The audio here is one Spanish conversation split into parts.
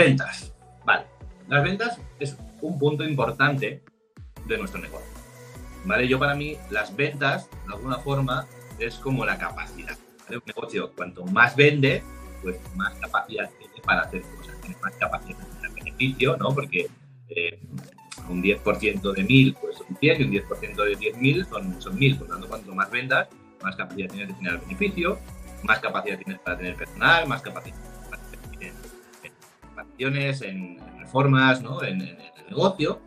Ventas. Vale. Las ventas es un punto importante de nuestro negocio. ¿Vale? Yo para mí las ventas, de alguna forma, es como la capacidad. Un negocio, cuanto más vende, pues más capacidad tiene para hacer cosas, tiene más capacidad de tener beneficio, ¿no? Porque eh, un 10% de 1000 pues son 100 y un 10% de 10.000 son, son 1000. Por lo tanto, cuanto más vendas, más capacidad tienes de generar beneficio, más capacidad tienes para tener personal, más capacidad en, reformas, ¿no? en, el negocio.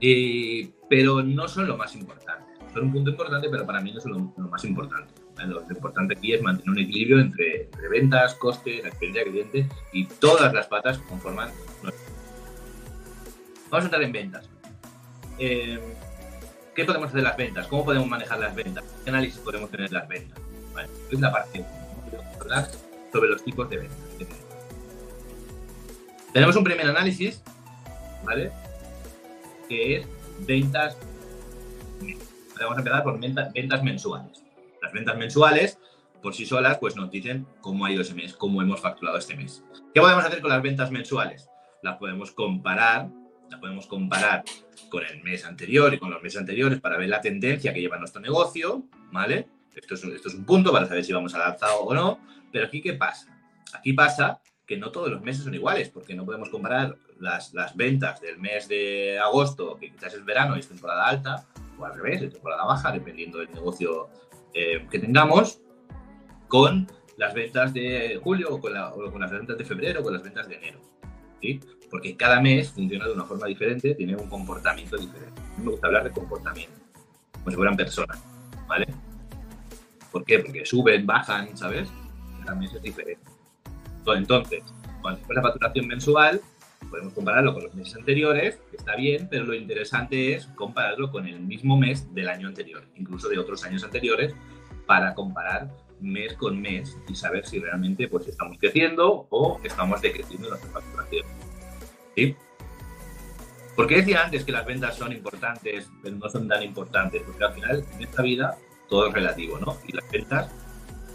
Y, pero no son lo más importante. Son un punto importante, pero para mí no son lo, más importante. Lo, importante aquí es mantener un equilibrio entre, ventas, costes, experiencia cliente y todas las patas conforman nuestro Vamos a entrar en ventas. Eh, ¿Qué podemos hacer las ventas? ¿Cómo podemos manejar las ventas? ¿Qué análisis podemos tener las ventas? Es la parte sobre los tipos de ventas. Un primer análisis, ¿vale? Que es ventas. Vamos a empezar por ventas, mensuales. Las ventas mensuales, por sí solas, pues nos dicen cómo ha ido ese mes, cómo hemos facturado este mes. ¿Qué podemos hacer con las ventas mensuales? Las podemos comparar la podemos comparar con el mes anterior y con los meses anteriores para ver la tendencia que lleva nuestro negocio, ¿vale? Esto es, un punto para saber si vamos al alzado o no, pero aquí ¿qué pasa? Aquí pasa que no todos los meses son iguales, porque no podemos comparar las, las ventas del mes de agosto, que quizás es verano y es temporada alta, o al revés, es temporada baja, dependiendo del negocio eh, que tengamos, con las ventas de julio o con, las ventas de febrero o con las ventas de enero. ¿sí? porque cada mes funciona de una forma diferente, tiene un comportamiento diferente. A mí me gusta hablar de comportamiento, como si fueran personas, ¿vale? ¿Por qué? Porque suben, bajan, ¿sabes? Cada mes es diferente. Entonces, cuando es la facturación mensual, podemos compararlo con los meses anteriores, está bien, pero lo interesante es compararlo con el mismo mes del año anterior, incluso de otros años anteriores, para comparar mes con mes y saber si realmente pues, estamos creciendo o estamos decreciendo nuestra facturación. ¿Sí? ¿Por qué decía antes que las ventas son importantes, pero no son tan importantes? Porque al final, en esta vida, todo es relativo, ¿no? Y las ventas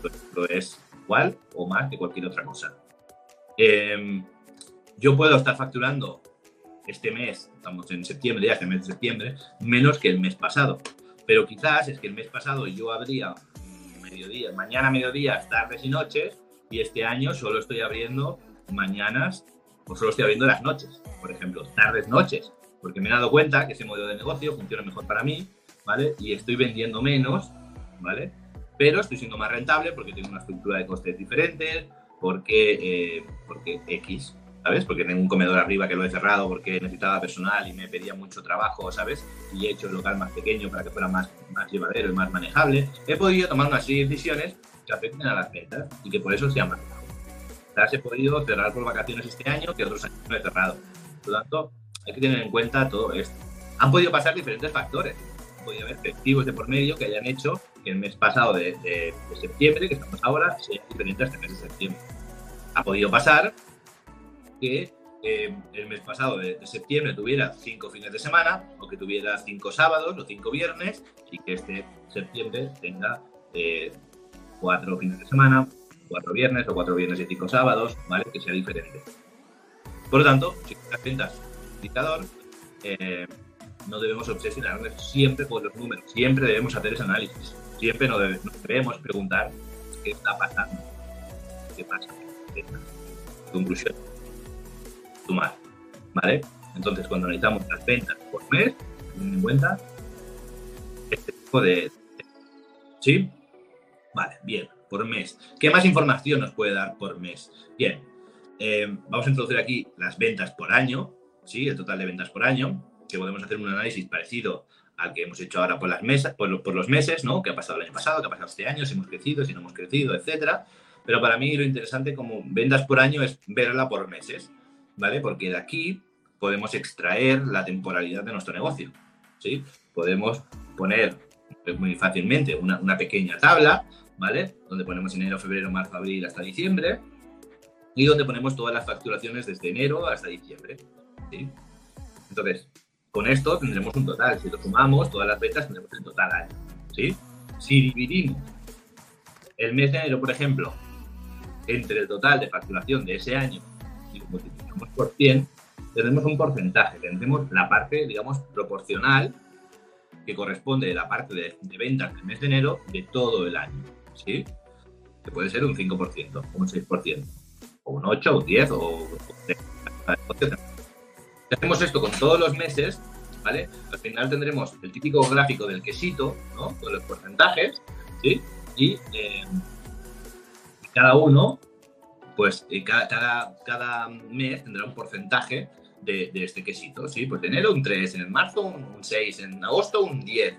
pues, lo es igual o más que cualquier otra cosa. Eh, yo puedo estar facturando este mes, estamos en septiembre, ya es el mes de septiembre, menos que el mes pasado. Pero quizás es que el mes pasado yo abría mediodía, mañana, mediodía, tardes y noches, y este año solo estoy abriendo mañanas o solo estoy abriendo las noches, por ejemplo, tardes, noches, porque me he dado cuenta que ese modelo de negocio funciona mejor para mí, ¿vale? Y estoy vendiendo menos, ¿vale? Pero estoy siendo más rentable porque tengo una estructura de costes diferente, porque, eh, porque X, ¿sabes? Porque tengo un comedor arriba que lo he cerrado porque necesitaba personal y me pedía mucho trabajo, ¿sabes? Y he hecho el local más pequeño para que fuera más, más llevadero y más manejable. He podido tomar unas decisiones que afecten a las ventas y que por eso sean más he podido cerrar por vacaciones este año que otros años no he cerrado. Por lo tanto, hay que tener en cuenta todo esto. Han podido pasar diferentes factores. Han podido haber festivos de por medio que hayan hecho que el mes pasado de, de, de septiembre, que estamos ahora, sea diferente a este mes de septiembre. Ha podido pasar que eh, el mes pasado de, de, septiembre tuviera cinco fines de semana, o que tuviera cinco sábados o cinco viernes, y que este septiembre tenga eh, cuatro fines de semana, cuatro viernes o cuatro viernes y cinco sábados, ¿vale? Que sea diferente. Por lo tanto, si las ventas indicador, eh, no debemos obsesionarnos siempre con los números, siempre debemos hacer ese análisis, siempre nos debemos, preguntar qué está pasando, qué pasa, conclusión, sumar, ¿vale? Entonces, cuando necesitamos las ventas por mes, ten en cuenta este tipo de... ¿Sí? Vale, bien por mes. ¿Qué más información nos puede dar por mes? Bien, eh, vamos a introducir aquí las ventas por año, ¿sí? el total de ventas por año, que podemos hacer un análisis parecido al que hemos hecho ahora por las mesas, por, por, los meses, ¿no? ¿Qué ha pasado el año pasado? ¿Qué ha pasado este año? Si hemos crecido, si no hemos crecido, etcétera. Pero para mí lo interesante como ventas por año es verla por meses, ¿vale? Porque de aquí podemos extraer la temporalidad de nuestro negocio, ¿sí? Podemos poner muy fácilmente una, una pequeña tabla ¿vale? Donde ponemos enero, febrero, marzo, abril hasta diciembre y donde ponemos todas las facturaciones desde enero hasta diciembre. ¿sí? Entonces, con esto tendremos un total. Si lo sumamos, todas las ventas tendremos el total año. ¿sí? Si dividimos el mes de enero, por ejemplo, entre el total de facturación de ese año y lo multiplicamos por 100, tendremos un porcentaje. Tendremos la parte, digamos, proporcional que corresponde de la parte de, ventas del mes de enero de todo el año. ¿sí? Que puede ser un 5%, un 6%, o un 8, o un 10, o un 3 hacemos esto con todos los meses, ¿vale? Al final tendremos el típico gráfico del quesito, ¿no? Con los porcentajes, ¿sí? Y eh, cada uno, pues eh, cada, cada, cada, mes tendrá un porcentaje de, este quesito, ¿sí? Pues en enero un 3, en marzo un 6, en agosto un 10,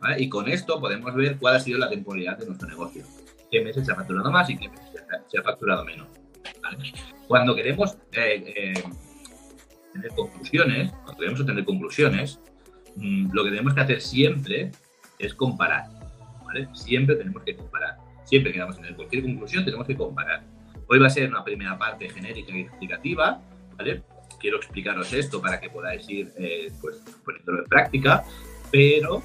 ¿vale? Y con esto podemos ver cuál ha sido la temporalidad de nuestro negocio. ¿Qué meses se ha facturado más y qué meses se ha, facturado menos? Cuando queremos... Eh, tener conclusiones, cuando queremos obtener conclusiones, mm, lo que tenemos que hacer siempre es comparar. Siempre tenemos que comparar. Siempre que vamos a tener cualquier conclusión tenemos que comparar. Hoy va a ser una primera parte genérica y explicativa, ¿vale? Quiero explicaros esto para que podáis ir eh, pues, poniéndolo en práctica, pero,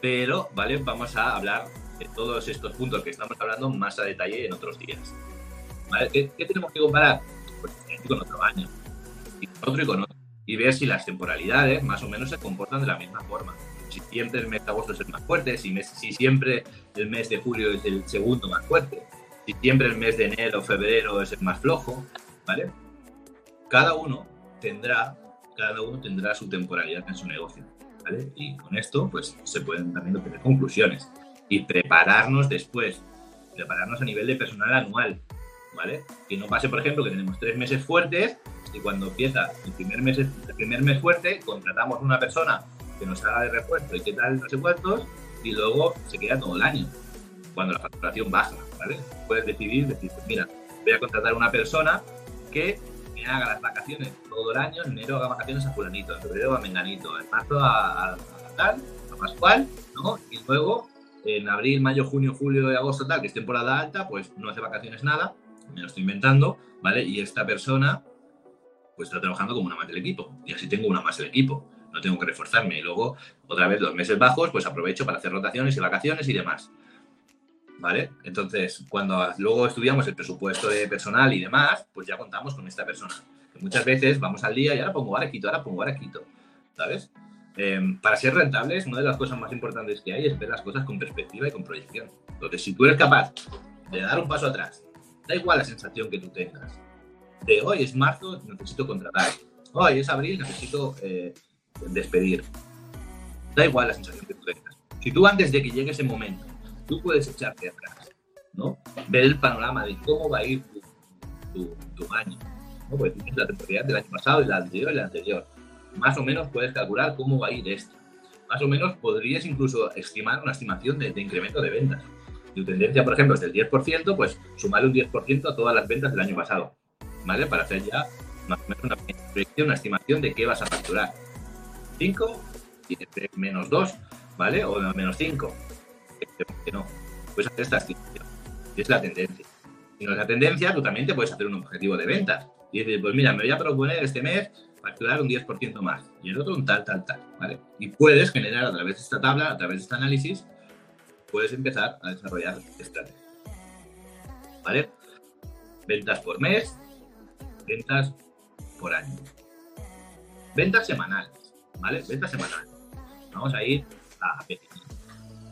pero, ¿vale? Vamos a hablar de todos estos puntos que estamos hablando más a detalle en otros días. ¿Vale? ¿Qué, qué tenemos que comparar? Pues con otro año y otro y con ver si las temporalidades más o menos se comportan de la misma forma. Si siempre el mes de agosto es el más fuerte, si, si siempre el mes de julio es el segundo más fuerte, si siempre el mes de enero o febrero es el más flojo, ¿vale? Cada uno tendrá, cada uno tendrá su temporalidad en su negocio, ¿vale? Y con esto, pues, se pueden también obtener conclusiones y prepararnos después, prepararnos a nivel de personal anual, Que no pase, por ejemplo, que tenemos tres meses fuertes y cuando empieza el primer mes, el primer mes fuerte, contratamos una persona que nos haga de refuerzo y qué tal, no sé y luego se queda todo el año, cuando la facturación baja, ¿vale? Puedes decidir, decir, pues mira, voy a contratar a una persona que me haga las vacaciones todo el año, en enero haga vacaciones a fulanito, en febrero a menganito, en marzo a, a, tal, a pascual, ¿no? Y luego en abril, mayo, junio, julio y agosto tal, que es temporada alta, pues no hace vacaciones nada, me lo estoy inventando, ¿vale? Y esta persona pues está trabajando como una más del equipo y así tengo una más del equipo, no tengo que reforzarme y luego otra vez los meses bajos pues aprovecho para hacer rotaciones y vacaciones y demás. ¿Vale? Entonces, cuando luego estudiamos el presupuesto de personal y demás, pues ya contamos con esta persona. muchas veces vamos al día y ahora pongo, ahora ahora pongo, ahora quito. ¿Sabes? Em, para ser rentables, una de las cosas más importantes que hay es ver las cosas con perspectiva y con proyección. Entonces, si tú eres capaz de dar un paso atrás, da igual la sensación que tú tengas, de hoy es marzo, necesito contratar, hoy es abril, necesito eh, despedir. Da igual la sensación que tú tengas. Si tú antes de que llegue ese momento, tú puedes echarte atrás, ¿no? Ver el panorama de cómo va a ir tu, año, ¿no? Porque tienes la temporalidad del año pasado, la anterior y la anterior. Más o menos puedes calcular cómo va a ir esto. Más o menos podrías incluso estimar una estimación de incremento de ventas. Tu tendencia, por ejemplo, es del 10%, pues sumarle un 10% a todas las ventas del año pasado. ¿vale? Para hacer ya más o menos una proyección, una estimación de qué vas a facturar. 5 y menos 2, ¿vale? O menos 5. Que no. Puedes hacer esta estimación. Es la tendencia. Si no es la tendencia, tú también te puedes hacer un objetivo de ventas. Y decir, pues mira, me voy a proponer este mes facturar un 10% más y el otro un tal, tal, tal, ¿vale? Y puedes generar a través de esta tabla, a través de este análisis, puedes empezar a desarrollar estrategias. ¿Vale? Ventas por mes, ventas por año. Ventas semanales, ¿vale? Ventas semanales. Vamos a ir a pequeño.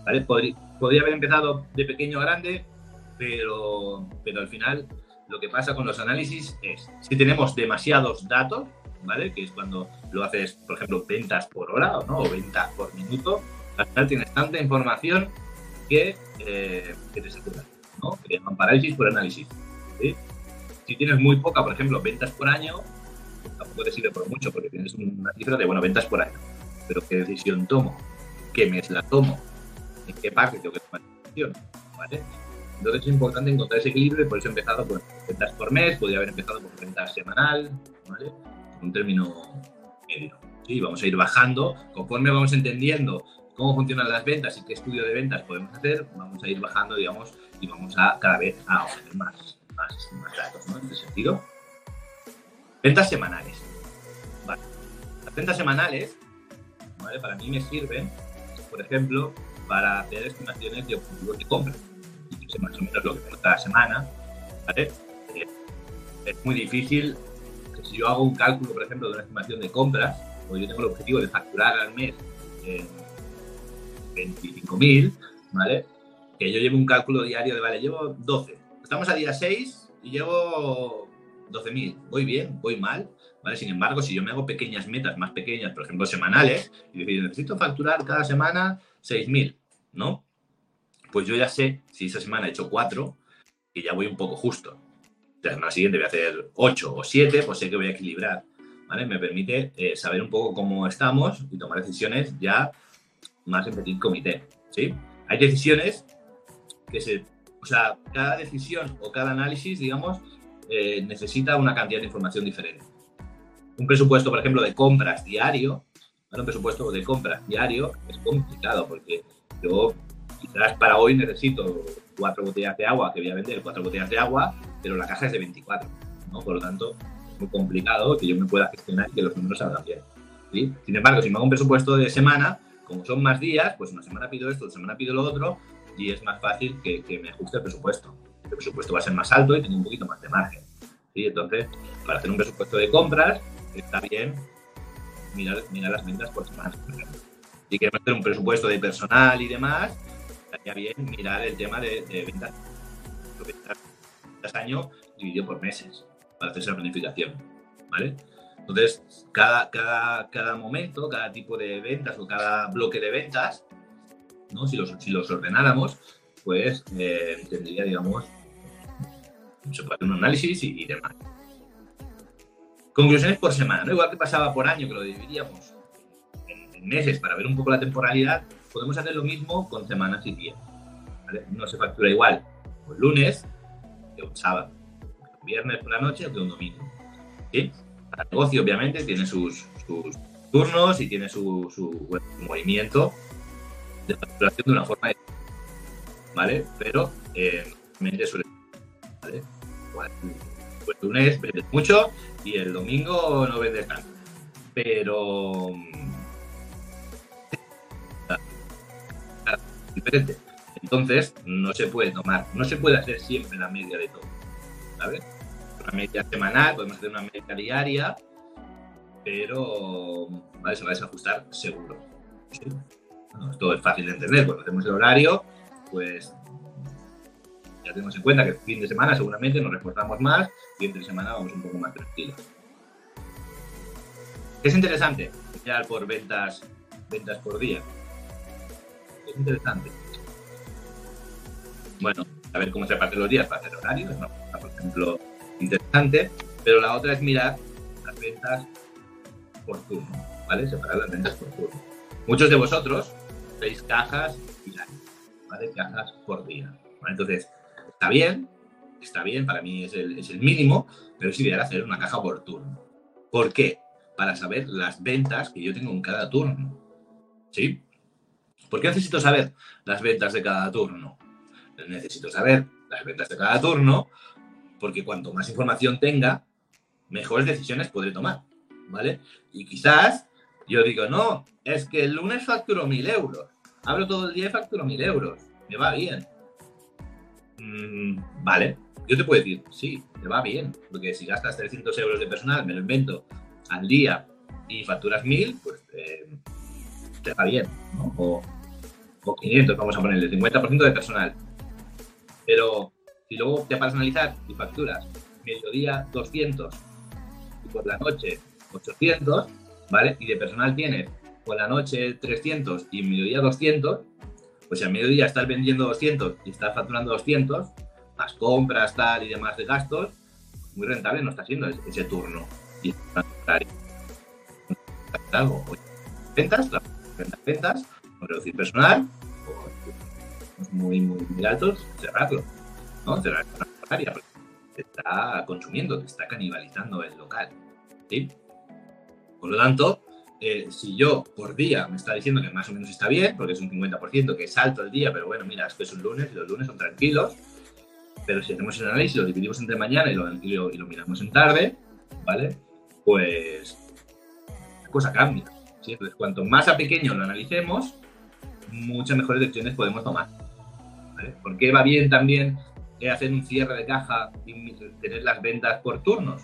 ¿vale? Podría, haber empezado de pequeño a grande, pero, pero al final lo que pasa con los análisis es, si tenemos demasiados datos, ¿vale? Que es cuando lo haces, por ejemplo, ventas por hora ¿no? o ventas por minuto, al final tienes tanta información que, eh, que te satura, ¿no? Que llaman parálisis por análisis. ¿sí? si tienes muy poca, por ejemplo, ventas por año, tampoco te sirve por mucho porque tienes una cifra de, bueno, ventas por año. Pero ¿qué decisión tomo? ¿Qué mes la tomo? ¿En qué parte tengo que tomar decisión? ¿Vale? Entonces es importante encontrar ese equilibrio y por eso he empezado por ventas por mes, podría haber empezado por ventas semanal, ¿vale? Un término medio. Sí, vamos a ir bajando. Conforme vamos entendiendo cómo funcionan las ventas y qué estudio de ventas podemos hacer, vamos a ir bajando, digamos, y vamos a cada vez a obtener más más, datos, ¿no? En ese sentido. Ventas semanales. Vale. Las ventas semanales, ¿vale? Para mí me sirven, por ejemplo, para hacer estimaciones de objetivos de compra. Y sé más o menos lo que tengo cada semana, ¿vale? Eh, es muy difícil que si yo hago un cálculo, por ejemplo, de una estimación de compras, o yo tengo el objetivo de facturar al mes eh, 25.000, ¿vale? Que yo llevo un cálculo diario de, vale, llevo 12. Estamos a día 6 y llevo 12.000. Voy bien, voy mal, ¿vale? Sin embargo, si yo me hago pequeñas metas más pequeñas, por ejemplo, semanales, y decir, necesito facturar cada semana 6.000, ¿no? Pues yo ya sé, si esa semana he hecho 4, que ya voy un poco justo. La semana siguiente voy a hacer 8 o 7, pues sé que voy a equilibrar, ¿vale? Me permite eh, saber un poco cómo estamos y tomar decisiones ya más en petit comité, ¿sí? Hay decisiones que se... O sea, cada decisión o cada análisis, digamos, eh, necesita una cantidad de información diferente. Un presupuesto, por ejemplo, de compras diario, un presupuesto de compras diario es complicado porque yo quizás para hoy necesito cuatro botellas de agua que voy a vender, cuatro botellas de agua, pero la caja es de 24, ¿no? Por lo tanto, es muy complicado que yo me pueda gestionar y que los números salgan bien. ¿sí? Sin embargo, si me hago un presupuesto de semana, como son más días, pues una semana pido esto, otra semana pido lo otro, y es más fácil que, que me ajuste el presupuesto. El presupuesto va a ser más alto y tengo un poquito más de margen. ¿sí? Entonces, para hacer un presupuesto de compras, está bien mirar, mirar las ventas por semana. Si queremos hacer un presupuesto de personal y demás, estaría bien mirar el tema de, ventas, ventas año dividido por meses para hacer esa planificación. ¿Vale? Entonces, cada, cada, cada momento, cada tipo de ventas o cada bloque de ventas, ¿no? si, los, si los ordenáramos, pues eh, tendría, digamos, se puede hacer un análisis y, demás. Conclusiones por semana, ¿no? igual que pasaba por año, que lo dividíamos en, meses para ver un poco la temporalidad, podemos hacer lo mismo con semanas y días. ¿vale? No se factura igual un lunes que un sábado, un viernes por la noche o un domingo. ¿sí? Cada negocio, obviamente, tiene sus, sus turnos y tiene su, movimiento de facturación de una forma ¿vale? Pero eh, suele ¿vale? Pues el lunes vendes mucho y el domingo no vendes tanto. Pero diferente. Entonces, no se puede tomar, no se puede hacer siempre la media de todo. ¿Sabes? Una media semanal, podemos hacer una media diaria, pero ¿vale? se va a desajustar seguro. ¿sí? Esto es fácil de entender, cuando hacemos el horario, pues ya tenemos en cuenta que fin de semana seguramente nos reportamos más y entre semana vamos un poco más tranquilos. Es interesante ya por ventas, ventas por día. Es interesante. Bueno, a ver cómo se reparten los días para hacer horarios. Por ejemplo, interesante, pero la otra es mirar las ventas por turno, ¿vale? Separar las ventas por turno. Muchos de vosotros veis cajas diarias, ¿vale? Cajas por día. Entonces, está bien, está bien, para mí es el, es el mínimo, pero es ideal hacer una caja por turno. ¿Por qué? Para saber las ventas que yo tengo en cada turno. ¿Sí? ¿Por qué necesito saber las ventas de cada turno? Necesito saber las ventas de cada turno porque cuanto más información tenga, mejores decisiones podré tomar, ¿vale? Y quizás yo digo, no, es que el lunes facturo mil euros, abro todo el día y facturo mil euros, me va bien. Mm, vale, yo te puedo decir, sí, me va bien, porque si gastas 300 euros de personal, me lo invento, al día y facturas mil, pues eh, te va bien, ¿no? O, o 500, vamos a ponerle 50% de personal. Pero si luego te paras a analizar y facturas mediodía 200 y por la noche 800, ¿vale? Y de personal tienes por la noche 300 y mediodía 200, pues si al mediodía estás vendiendo 200 y estás facturando 200, más compras, tal y demás de gastos, muy rentable no está siendo ese, turno. Y algo. Ventas, ventas, reducir personal, muy, muy, muy altos, cerrarlo. ¿No? Te te está consumiendo, te está canibalizando el local. ¿sí? Por lo tanto, eh, si yo por día me está diciendo que más o menos está bien, porque es un 50%, que es alto el día, pero bueno, mira, es que es un lunes y los lunes son tranquilos, pero si hacemos el análisis, lo dividimos entre mañana y lo, miramos en tarde, ¿vale? Pues la cosa cambia. ¿sí? Entonces, cuanto más a pequeño lo analicemos, muchas mejores decisiones podemos tomar. ¿Por qué va bien también hacer un cierre de caja y tener las ventas por turnos.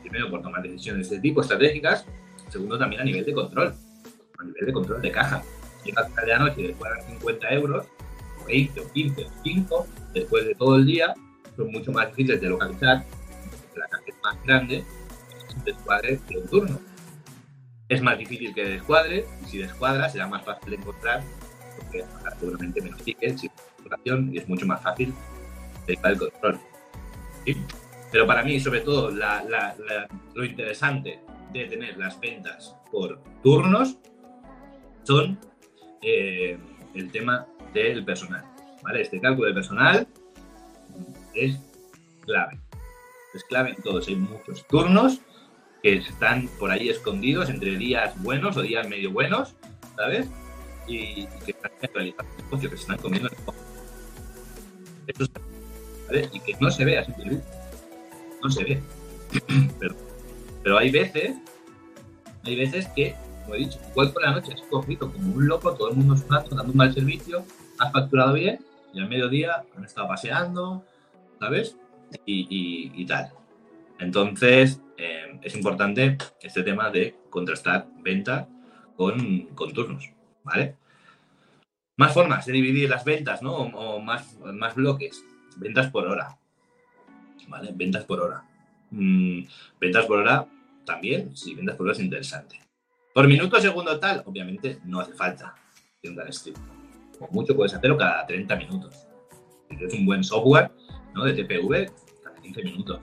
Primero, por tomar decisiones de tipo estratégicas. Segundo, también a nivel de control, a nivel de control de caja. Llega a la noche después de 50 euros, o 20 o 15 o 5, después de todo el día, son mucho más difíciles de localizar. La caja es más grande, es descuadre de un turno. Es más difícil que descuadre, y si descuadra será más fácil de encontrar, porque seguramente menos tickets y y es mucho más fácil el control. Pero para mí, sobre todo, lo interesante de tener las ventas por turnos son eh, el tema del personal. ¿vale? Este cálculo de personal es clave. Es clave en todos. Hay muchos turnos que están por ahí escondidos entre días buenos o días medio buenos, ¿sabes? Y, que están realizando que se están comiendo el Eso es y que no se ve así No se ve. pero, hay veces, hay veces que, como he dicho, igual por la noche has cogido como un loco, todo el mundo sudando, dando un mal servicio, has facturado bien y al mediodía han estado paseando, ¿sabes? Y, tal. Entonces, eh, es importante este tema de contrastar venta con, con, turnos, ¿vale? Más formas de dividir las ventas, ¿no? O, más, más bloques ventas por hora. ¿Vale? Ventas por hora. Mm, ventas por hora también, sí, ventas por hora es interesante. Por minuto, segundo, tal, obviamente no hace falta un tan estricto. Mucho puedes hacerlo cada 30 minutos. Si tienes un buen software ¿no? de TPV, cada 15 minutos.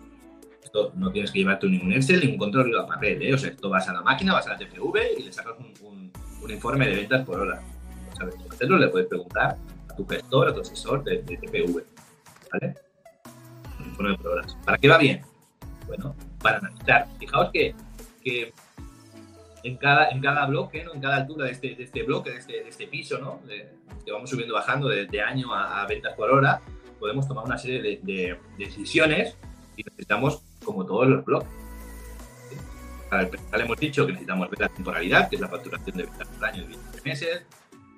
Esto no tienes que llevarte ningún Excel, ningún control ni papel. ¿eh? O sea, esto vas a la máquina, vas a la TPV y le sacas un, informe de ventas por hora. ¿Sabes cómo hacerlo? Le puedes preguntar a tu gestor, a tu asesor de, de TPV. ¿Vale? ¿Para qué va bien? Bueno, para analizar. Fijaos que, en, cada, en cada bloque, ¿no? en cada altura de este, de este bloque, de este, de este piso, ¿no? que vamos subiendo, bajando de, año a, ventas por hora, podemos tomar una serie de, decisiones y necesitamos, como todos los bloques. Para el personal hemos dicho que necesitamos ver la temporalidad, que es la facturación de ventas por año de 20 meses.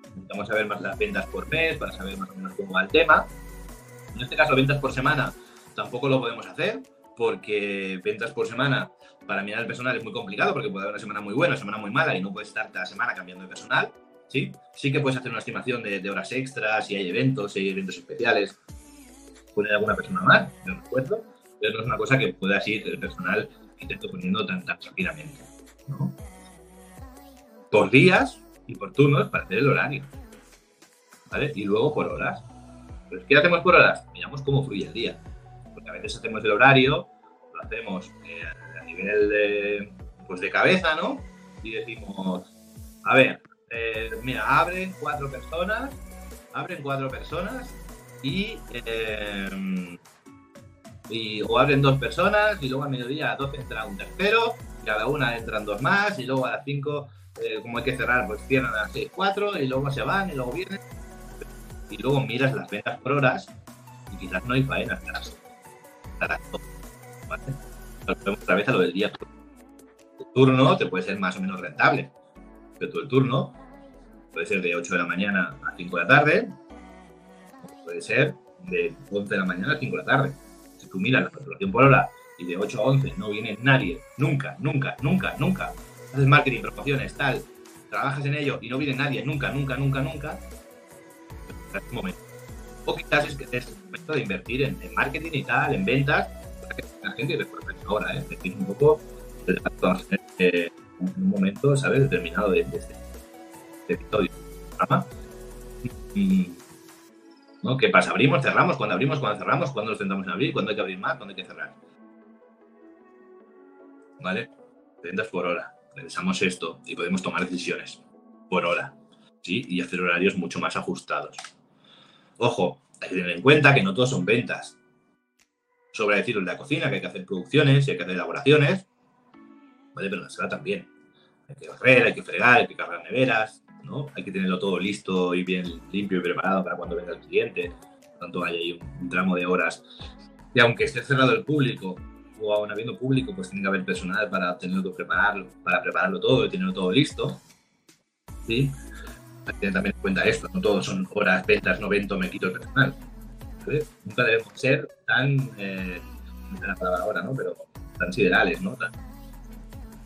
Necesitamos saber más las ventas por mes para saber más o menos cómo va el tema. En este caso, ventas por semana tampoco lo podemos hacer porque ventas por semana para mirar el personal es muy complicado porque puede haber una semana muy buena, una semana muy mala y no puedes estar cada semana cambiando de personal. ¿sí? sí que puedes hacer una estimación de, horas extras, si hay eventos, si hay eventos especiales, poner alguna persona más, no recuerdo, pero no es una cosa que puedas ir el personal intento poniendo tan, tan rápidamente. Por días y por turnos para hacer el horario. ¿Vale? Y luego por horas. Pero ¿qué hacemos por horas? Miramos cómo fluye el día. Porque a veces hacemos el horario, lo hacemos eh, a nivel de, pues de cabeza, ¿no? Y decimos, a ver, eh, mira, abren cuatro personas, abren cuatro personas y, eh, y, o abren dos personas y luego a mediodía a 12 entra un tercero, cada una entran dos más y luego a las 5, como hay que cerrar, pues cierran a las 6, 4 y luego se van y luego vienen y luego miras las ventas por horas y quizás no hay faenas para ¿vale? otra vez a lo del día. El turno te puede ser más o menos rentable, pero tú el turno puede ser de 8 de la mañana a 5 de la tarde, puede ser de 11 de la mañana a 5 de la tarde. Si tú miras la facturación por hora y de 8 a 11 no viene nadie, nunca, nunca, nunca, nunca, haces marketing, promociones, tal, trabajas en ello y no viene nadie, nunca, nunca, nunca, nunca, un momento. O quizás es que es momento de invertir en, marketing y tal, en ventas, para que la gente recuerde ahora, ¿eh? decir un poco en un momento, ¿sabes?, determinado de, este, episodio. Y, ¿no? ¿Qué pasa? ¿Abrimos, cerramos? ¿Cuándo abrimos? ¿Cuándo cerramos? ¿Cuándo nos sentamos en abrir? ¿Cuándo hay que abrir más? ¿Cuándo hay que cerrar? ¿Vale? Ventas por hora. Revisamos esto y podemos tomar decisiones por hora. ¿Sí? Y hacer horarios mucho más ajustados. Ojo, hay que tener en cuenta que no todos son ventas. Sobra decirlo en la cocina, que hay que hacer producciones y hay que hacer elaboraciones. ¿Vale? Pero en la sala también. Hay que barrer, hay que fregar, hay que cargar neveras, ¿no? Hay que tenerlo todo listo y bien limpio y preparado para cuando venga el cliente. Por tanto, hay ahí un, tramo de horas. Y aunque esté cerrado el público, o aún habiendo público, pues tiene que haber personal para tenerlo prepararlo, para prepararlo todo y tenerlo todo listo. ¿Sí? Hay que tener también en cuenta esto, no todos son horas, ventas, 90, me quito el personal. Nunca debemos ser tan, eh, no la palabra ahora, ¿no? Pero tan siderales, ¿no?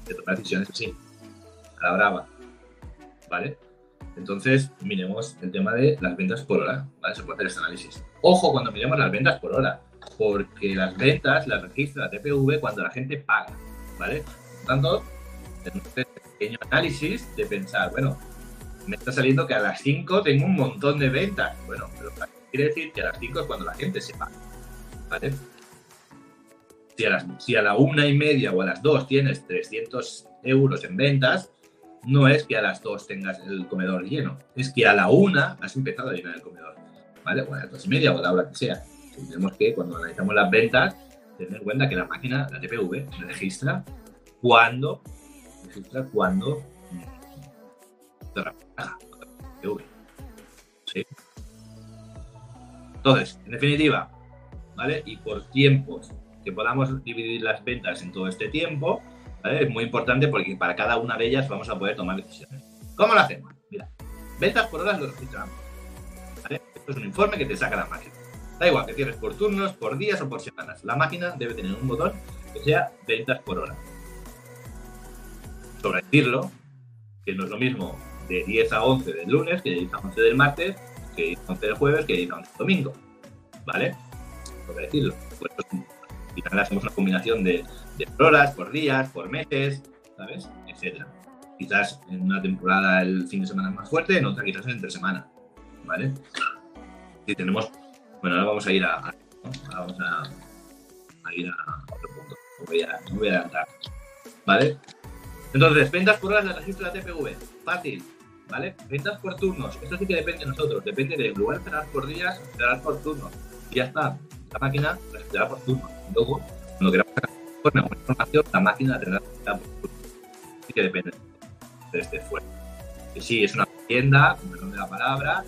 de tomar decisiones así, a la brava, ¿vale? Entonces, miremos el tema de las ventas por hora, ¿vale? Se puede hacer este análisis. Ojo cuando miremos las ventas por hora, porque las ventas las registra la TPV cuando la gente paga, ¿vale? Por tanto, tenemos este pequeño análisis de pensar, bueno, me está saliendo que a las 5 tengo un montón de ventas. Bueno, pero quiere decir que a las 5 es cuando la gente se paga, ¿vale? Si a, las, si a la una y media o a las 2 tienes 300 euros en ventas, no es que a las 2 tengas el comedor lleno, es que a la una has empezado a llenar el comedor, ¿vale? O a las 2 y media o a la hora que sea. Tenemos que, cuando analizamos las ventas, tener en cuenta que la máquina, la TPV, registra cuando, registra Entonces, en definitiva, ¿vale? Y por tiempos que podamos dividir las ventas en todo este tiempo, ¿vale? Es muy importante porque para cada una de ellas vamos a poder tomar decisiones. ¿Cómo lo hacemos? Mira, ventas por horas lo registramos. Esto es un informe que te saca la máquina. Da igual que cierres por turnos, por días o por semanas. La máquina debe tener un botón que sea ventas por hora. Sobre decirlo, que no es lo mismo de 10 a 11 del lunes, que de 10 a 11 del martes, que de 10 a 11 del jueves, que de 10 a 11 del domingo. ¿Vale? Por decirlo. Pues, al final hacemos una combinación de, de por horas, por días, por meses, ¿sabes? Etcétera. Quizás en una temporada el fin de semana es más fuerte, en otra quizás entre semana. ¿Vale? Si tenemos. Bueno, ahora vamos a ir a. a vamos a, a, ir a otro punto. No voy a, voy a adelantar. ¿Vale? Entonces, ventas por horas de registro de la TPV. Fácil. ¿Vale? Ventas por turnos, esto sí que depende de nosotros, depende de lugar cerrar por días, cerrar por turnos. Ya está, la máquina cerrará por turnos. Luego, cuando queramos sacar una información, la máquina tendrá por turnos. Sí que depende de este esfuerzo. Sí, es una tienda, perdón de la palabra,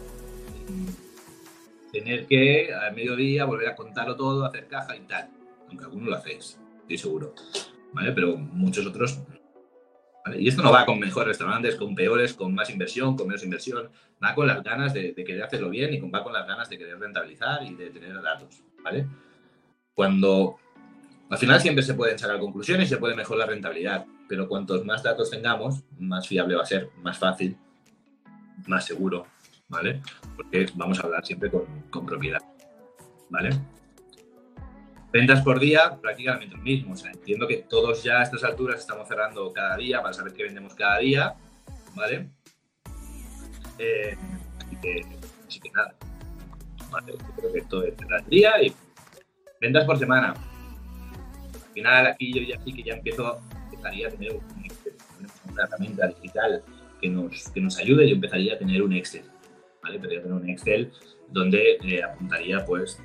tener que al mediodía volver a contarlo todo, hacer caja y tal. Aunque algunos lo hacéis, estoy seguro. ¿Vale? Pero muchos otros y esto no va con mejores restaurantes, con peores, con más inversión, con menos inversión. Va con las ganas de, querer hacerlo bien y va con las ganas de querer rentabilizar y de tener datos. ¿vale? Cuando al final siempre se pueden sacar conclusiones y se puede mejorar la rentabilidad, pero cuantos más datos tengamos, más fiable va a ser, más fácil, más seguro, ¿vale? Porque vamos a hablar siempre con, con propiedad, ¿vale? Ventas por día, prácticamente lo mismo. Entiendo que todos ya a estas alturas estamos cerrando cada día para saber qué vendemos cada día, ¿vale? Eh, así, que, nada. Vale, yo creo que esto es cerrar el día y ventas por semana. Al final aquí yo ya sí que ya empiezo, empezaría a tener un Excel, una herramienta digital que nos, que nos ayude, yo empezaría a tener un Excel, ¿vale? Empezaría a tener un Excel donde eh, apuntaría pues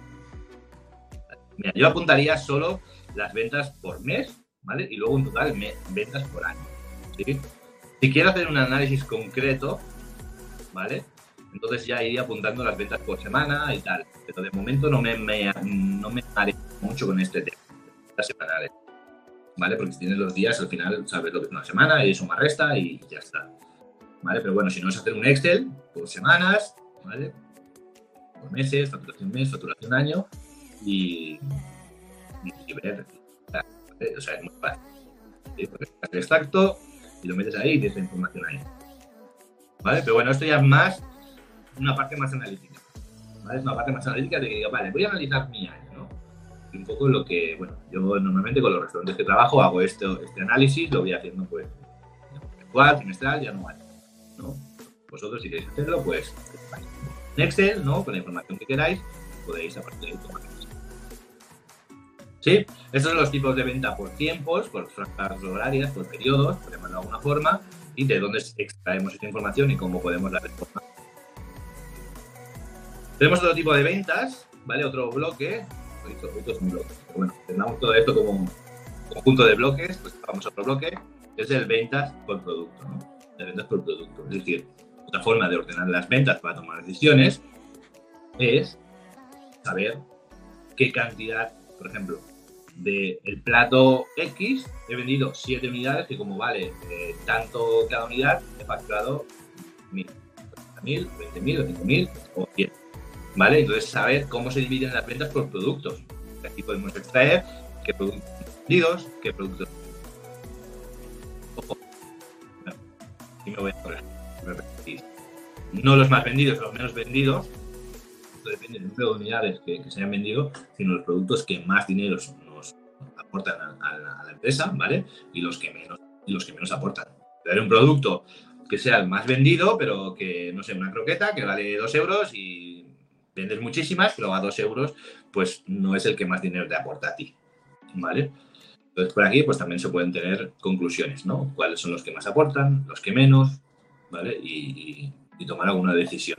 Yo apuntaría solo las ventas por mes, ¿vale? Y luego en total ventas por año. Si quiero hacer un análisis concreto, ¿vale? Entonces ya iría apuntando las ventas por semana y tal. Pero de momento no me, no me mucho con este tema, las semanales. ¿Vale? Porque si tienes los días, al final sabes lo que es una semana y suma resta y ya está. ¿Vale? Pero bueno, si no es hacer un Excel por semanas, ¿vale? Por meses, facturación mes, facturación año, y, ver. O sea, es muy fácil. el extracto y lo metes ahí y tienes la información ahí. ¿Vale? Pero bueno, esto ya es más una parte más analítica. ¿Vale? Es una parte más analítica de que digo, vale, voy a analizar mi año, ¿no? Y un poco lo que, bueno, yo normalmente con los restaurantes que trabajo hago esto, este análisis, lo voy haciendo pues mensual, trimestral y anual, ¿no? Vosotros si queréis hacerlo, pues en Excel, ¿no? Con la información que queráis, podéis a partir de ahí tomar ¿Sí? Estos son los tipos de venta por tiempos, por franjas horarias, por periodos, por llamarlo de alguna forma, y de dónde extraemos esta información y cómo podemos darle forma. Tenemos otro tipo de ventas, ¿vale? Otro bloque. Esto, es un bloque. bueno, tenemos todo esto como un conjunto de bloques, pues vamos a otro bloque, que es el ventas por producto, ¿no? De ventas por producto. Es decir, otra forma de ordenar las ventas para tomar decisiones es saber qué cantidad, por ejemplo, del plato X he vendido 7 unidades que como vale eh, tanto cada unidad he facturado 1.000, 20.000 o 5.000 o 100. ¿vale? Entonces, saber cómo se dividen las ventas por productos. Aquí podemos extraer qué productos vendidos, qué productos. No los más vendidos, los menos vendidos. Depende del número de unidades que, se hayan vendido, sino los productos que más dinero nos aportan a, la, empresa, ¿vale? Y los que menos, los que menos aportan. Tener un producto que sea el más vendido, pero que, no sé, una croqueta que vale dos euros y vendes muchísimas, pero a dos euros, pues no es el que más dinero te aporta a ti, ¿vale? Entonces, por aquí, pues también se pueden tener conclusiones, ¿no? ¿Cuáles son los que más aportan, los que menos, ¿vale? Y, tomar alguna decisión.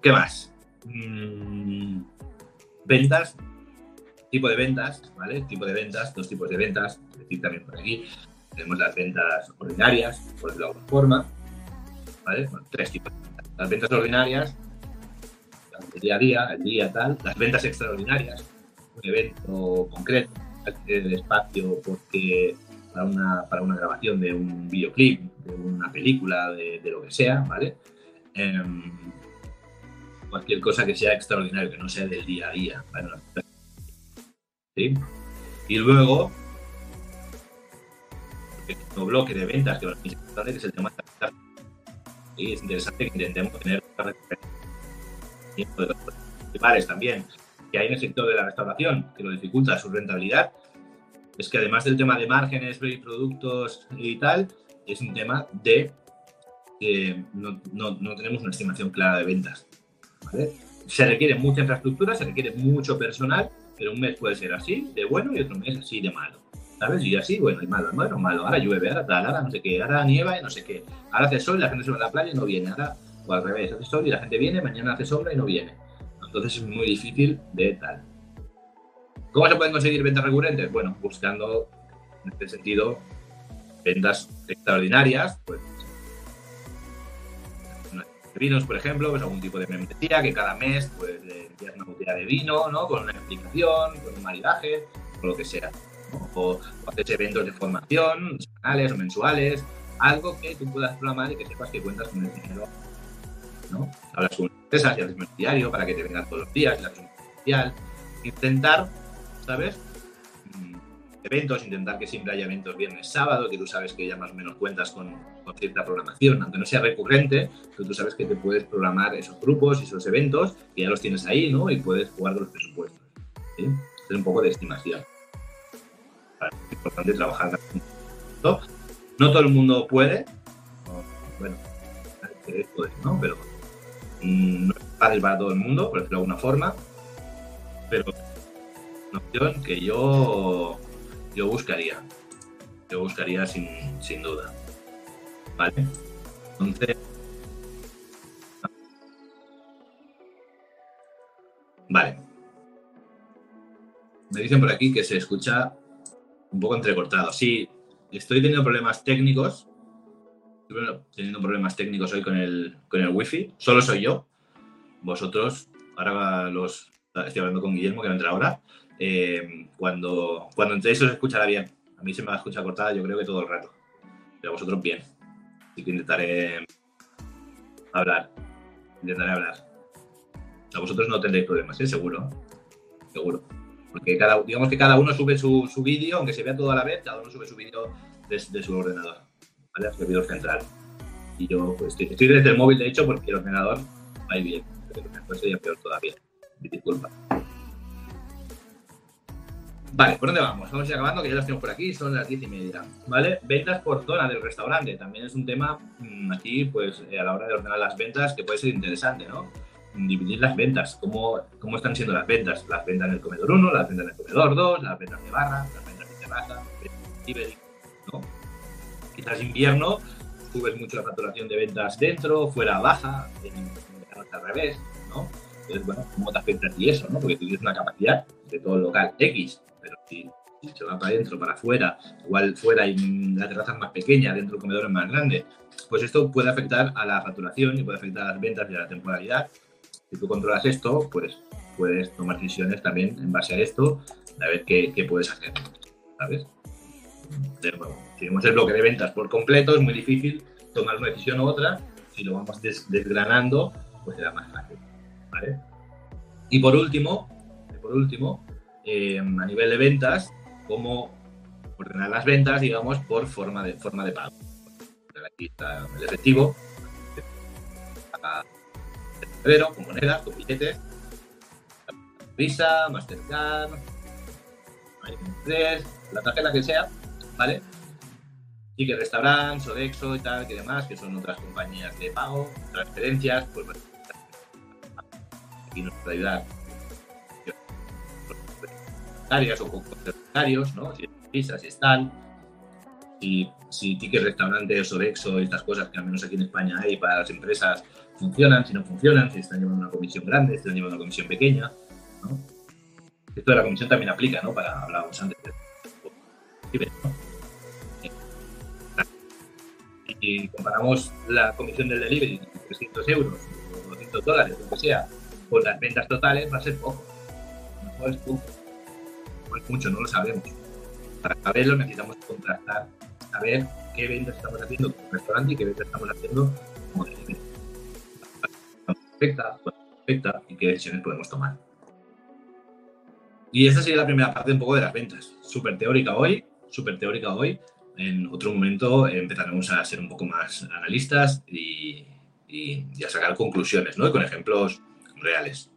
¿Qué más? Mm, ventas, tipo de ventas, ¿vale? Tipo de ventas, dos tipos de ventas, decir también por aquí. Tenemos las ventas ordinarias, por decirlo de alguna forma, ¿vale? tres tipos. Las ventas ordinarias, el día a día, el día tal, las ventas extraordinarias, un evento concreto, el espacio porque para una, para una grabación de un videoclip, de una película, de, lo que sea, ¿vale? Em, cualquier cosa que sea extraordinario, que no sea del día a día. ¿Sí? Y luego, el bloque de ventas que es importante, que es el tema de y es interesante que intentemos tener principales también que hay en el sector de la restauración que lo dificulta su rentabilidad es que además del tema de márgenes, productos y tal, es un tema de que no, no, no, tenemos una estimación clara de ventas. Se requiere mucha infraestructura, se requiere mucho personal, pero un mes puede ser así, de bueno, y otro mes así, de malo. ¿sabes? Y así, bueno, y malo, bueno, malo, ahora llueve, ahora tal, ahora no sé qué, ahora nieva y no sé qué, ahora hace sol y la gente se va a la playa y no viene, ahora, o al revés, hace sol y la gente viene, mañana hace sombra y no viene. Entonces es muy difícil de tal. ¿Cómo se pueden conseguir ventas recurrentes? Bueno, buscando, en este sentido, ventas extraordinarias, pues vinos, por ejemplo, pues algún tipo de membresía que cada mes pues le envías una botella de vino, ¿no? Con una explicación, con un maridaje, o lo que sea o, haces eventos de formación, semanales o mensuales, algo que tú puedas programar y que sepas que cuentas con el dinero. ¿no? Hablas con empresas y haces un diario para que te vengan todos los días, y haces un especial. Intentar, ¿sabes? Eventos, intentar que siempre haya eventos viernes, sábado, que tú sabes que ya más o menos cuentas con, cierta programación, aunque no sea recurrente, pero tú sabes que te puedes programar esos grupos y esos eventos, que ya los tienes ahí, ¿no? Y puedes jugar con los presupuestos. Es un poco de estimación es importante trabajar. ¿no? no todo el mundo puede, bueno, ¿no? Pero mm, no es fácil para todo el mundo, por decirlo de alguna forma, pero una opción que yo, yo buscaría, yo buscaría sin, sin duda. ¿Vale? Entonces, Vale. Me dicen por aquí que se escucha un poco entrecortado. Sí, estoy teniendo problemas técnicos. Estoy teniendo problemas técnicos hoy con el, con el wifi. Solo soy yo. Vosotros, ahora los estoy hablando con Guillermo, que entra ahora. Eh, cuando, cuando entréis os escuchará bien. A mí se me va a escuchar cortada, yo creo que todo el rato. Pero vosotros bien. Así que intentaré hablar. Intentaré hablar. A vosotros no tendréis problemas, ¿eh? Seguro. Seguro. Porque cada, digamos que cada uno sube su, su vídeo, aunque se vea todo a la vez, cada uno sube su vídeo desde su ordenador, ¿vale? Al servidor central. Y yo pues, estoy, desde el móvil, de hecho, porque el ordenador va bien. Pero el ordenador sería peor todavía. Disculpa. Vale, ¿por dónde vamos? Vamos a ir acabando, que ya las tenemos por aquí, son las diez y media. ¿Vale? Ventas por zona del restaurante. También es un tema mm, aquí, pues, a la hora de ordenar las ventas, que puede ser interesante, ¿no? dividir las ventas, cómo, cómo están siendo las ventas, las ventas en el comedor 1, las ventas en el comedor 2, las ventas de barra, las ventas de terraza, ¿no? Quizás invierno subes mucho la facturación de ventas dentro, fuera baja, en, en al revés, ¿no? Entonces, bueno, ¿cómo te afecta a ti eso, no? Porque tú tienes una capacidad de todo el local X, pero si, se va para adentro, para afuera, igual fuera y la terraza más pequeña, dentro el comedor es más grande, pues esto puede afectar a la facturación y puede afectar a las ventas y a la temporalidad si tú controlas esto, pues puedes tomar decisiones también en base a esto, a ver qué, puedes hacer, ¿sabes? Si tenemos el bloque de ventas por completo, es muy difícil tomar una decisión u otra. si lo vamos desgranando, pues será más fácil. Y por último, por último eh, a nivel de ventas, cómo ordenar las ventas, digamos, por forma de, forma de pago. Aquí está el efectivo, febrero, con monedas, con billetes, Visa, Mastercard, 3, la tarjeta que sea, ¿vale? Y que restaurantes, Sodexo y tal, que demás, que son otras compañías de pago, transferencias, pues bueno, aquí nos puede ayudar o con ¿no? Si si están, si, si tickets restaurantes, Sodexo y estas cosas que al menos aquí en España hay para las empresas funcionan, si no funcionan, si están llevando una comisión grande, si están llevando una comisión pequeña. Esto de la comisión también aplica, ¿no? Para hablábamos antes. Si comparamos la comisión del delivery, 300 euros o 200 dólares, lo que sea, con las ventas totales, va a ser poco. No es poco. Mucho, no lo sabemos. Para saberlo necesitamos contrastar, saber qué ventas estamos haciendo como restaurante y qué ventas estamos haciendo como delivery. Perfecta, perfecta y qué decisiones podemos tomar. Y esta sería la primera parte un poco de las ventas. Súper teórica hoy, súper teórica hoy. En otro momento empezaremos a ser un poco más analistas y, a sacar conclusiones, ¿no? con ejemplos reales.